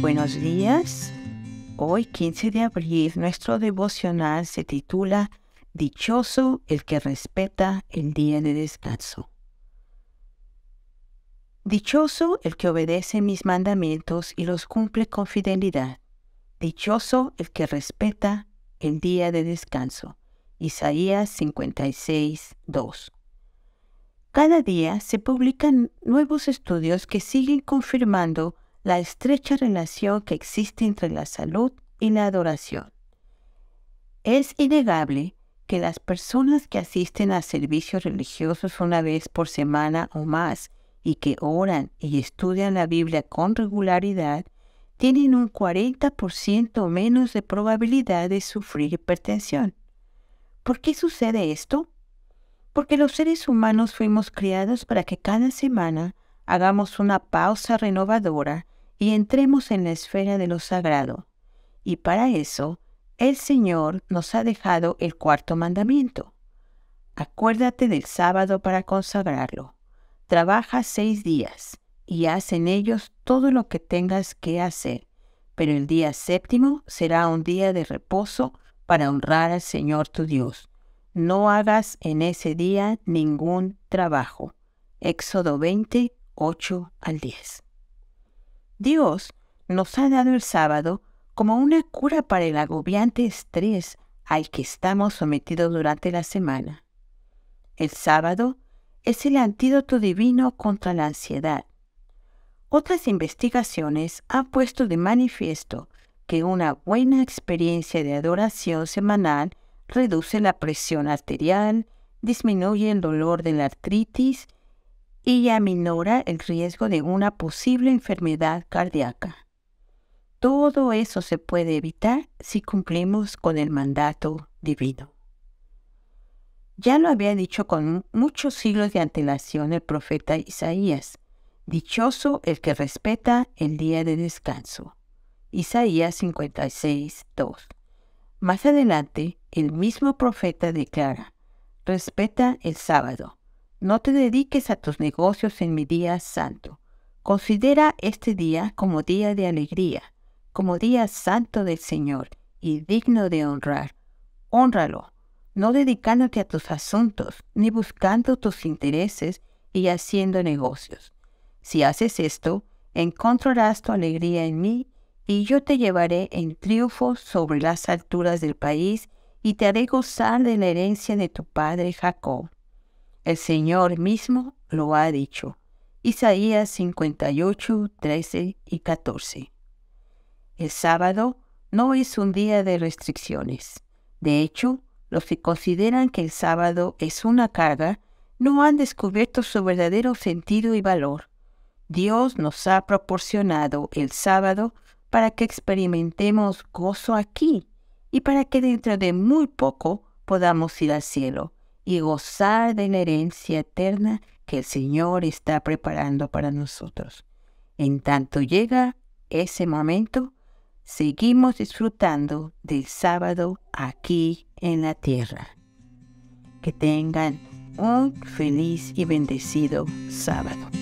Buenos días. Hoy, 15 de abril, nuestro devocional se titula Dichoso el que respeta el día de descanso. Dichoso el que obedece mis mandamientos y los cumple con fidelidad. Dichoso el que respeta el día de descanso. Isaías 56, 2. Cada día se publican nuevos estudios que siguen confirmando la estrecha relación que existe entre la salud y la adoración. Es innegable que las personas que asisten a servicios religiosos una vez por semana o más y que oran y estudian la Biblia con regularidad tienen un 40% menos de probabilidad de sufrir hipertensión. ¿Por qué sucede esto? Porque los seres humanos fuimos criados para que cada semana hagamos una pausa renovadora y entremos en la esfera de lo sagrado. Y para eso, el Señor nos ha dejado el cuarto mandamiento. Acuérdate del sábado para consagrarlo. Trabaja seis días y haz en ellos todo lo que tengas que hacer, pero el día séptimo será un día de reposo para honrar al Señor tu Dios no hagas en ese día ningún trabajo. Éxodo 20, 8 al 10. Dios nos ha dado el sábado como una cura para el agobiante estrés al que estamos sometidos durante la semana. El sábado es el antídoto divino contra la ansiedad. Otras investigaciones han puesto de manifiesto que una buena experiencia de adoración semanal reduce la presión arterial, disminuye el dolor de la artritis y aminora el riesgo de una posible enfermedad cardíaca. Todo eso se puede evitar si cumplimos con el mandato divino. Ya lo había dicho con muchos siglos de antelación el profeta Isaías, dichoso el que respeta el día de descanso. Isaías 56, 2. Más adelante, el mismo profeta declara, respeta el sábado, no te dediques a tus negocios en mi día santo. Considera este día como día de alegría, como día santo del Señor y digno de honrar. Honralo, no dedicándote a tus asuntos, ni buscando tus intereses y haciendo negocios. Si haces esto, encontrarás tu alegría en mí y yo te llevaré en triunfo sobre las alturas del país y te haré gozar de la herencia de tu padre Jacob. El Señor mismo lo ha dicho. Isaías 58, 13 y 14. El sábado no es un día de restricciones. De hecho, los que consideran que el sábado es una carga no han descubierto su verdadero sentido y valor. Dios nos ha proporcionado el sábado para que experimentemos gozo aquí y para que dentro de muy poco podamos ir al cielo y gozar de la herencia eterna que el Señor está preparando para nosotros. En tanto llega ese momento, seguimos disfrutando del sábado aquí en la tierra. Que tengan un feliz y bendecido sábado.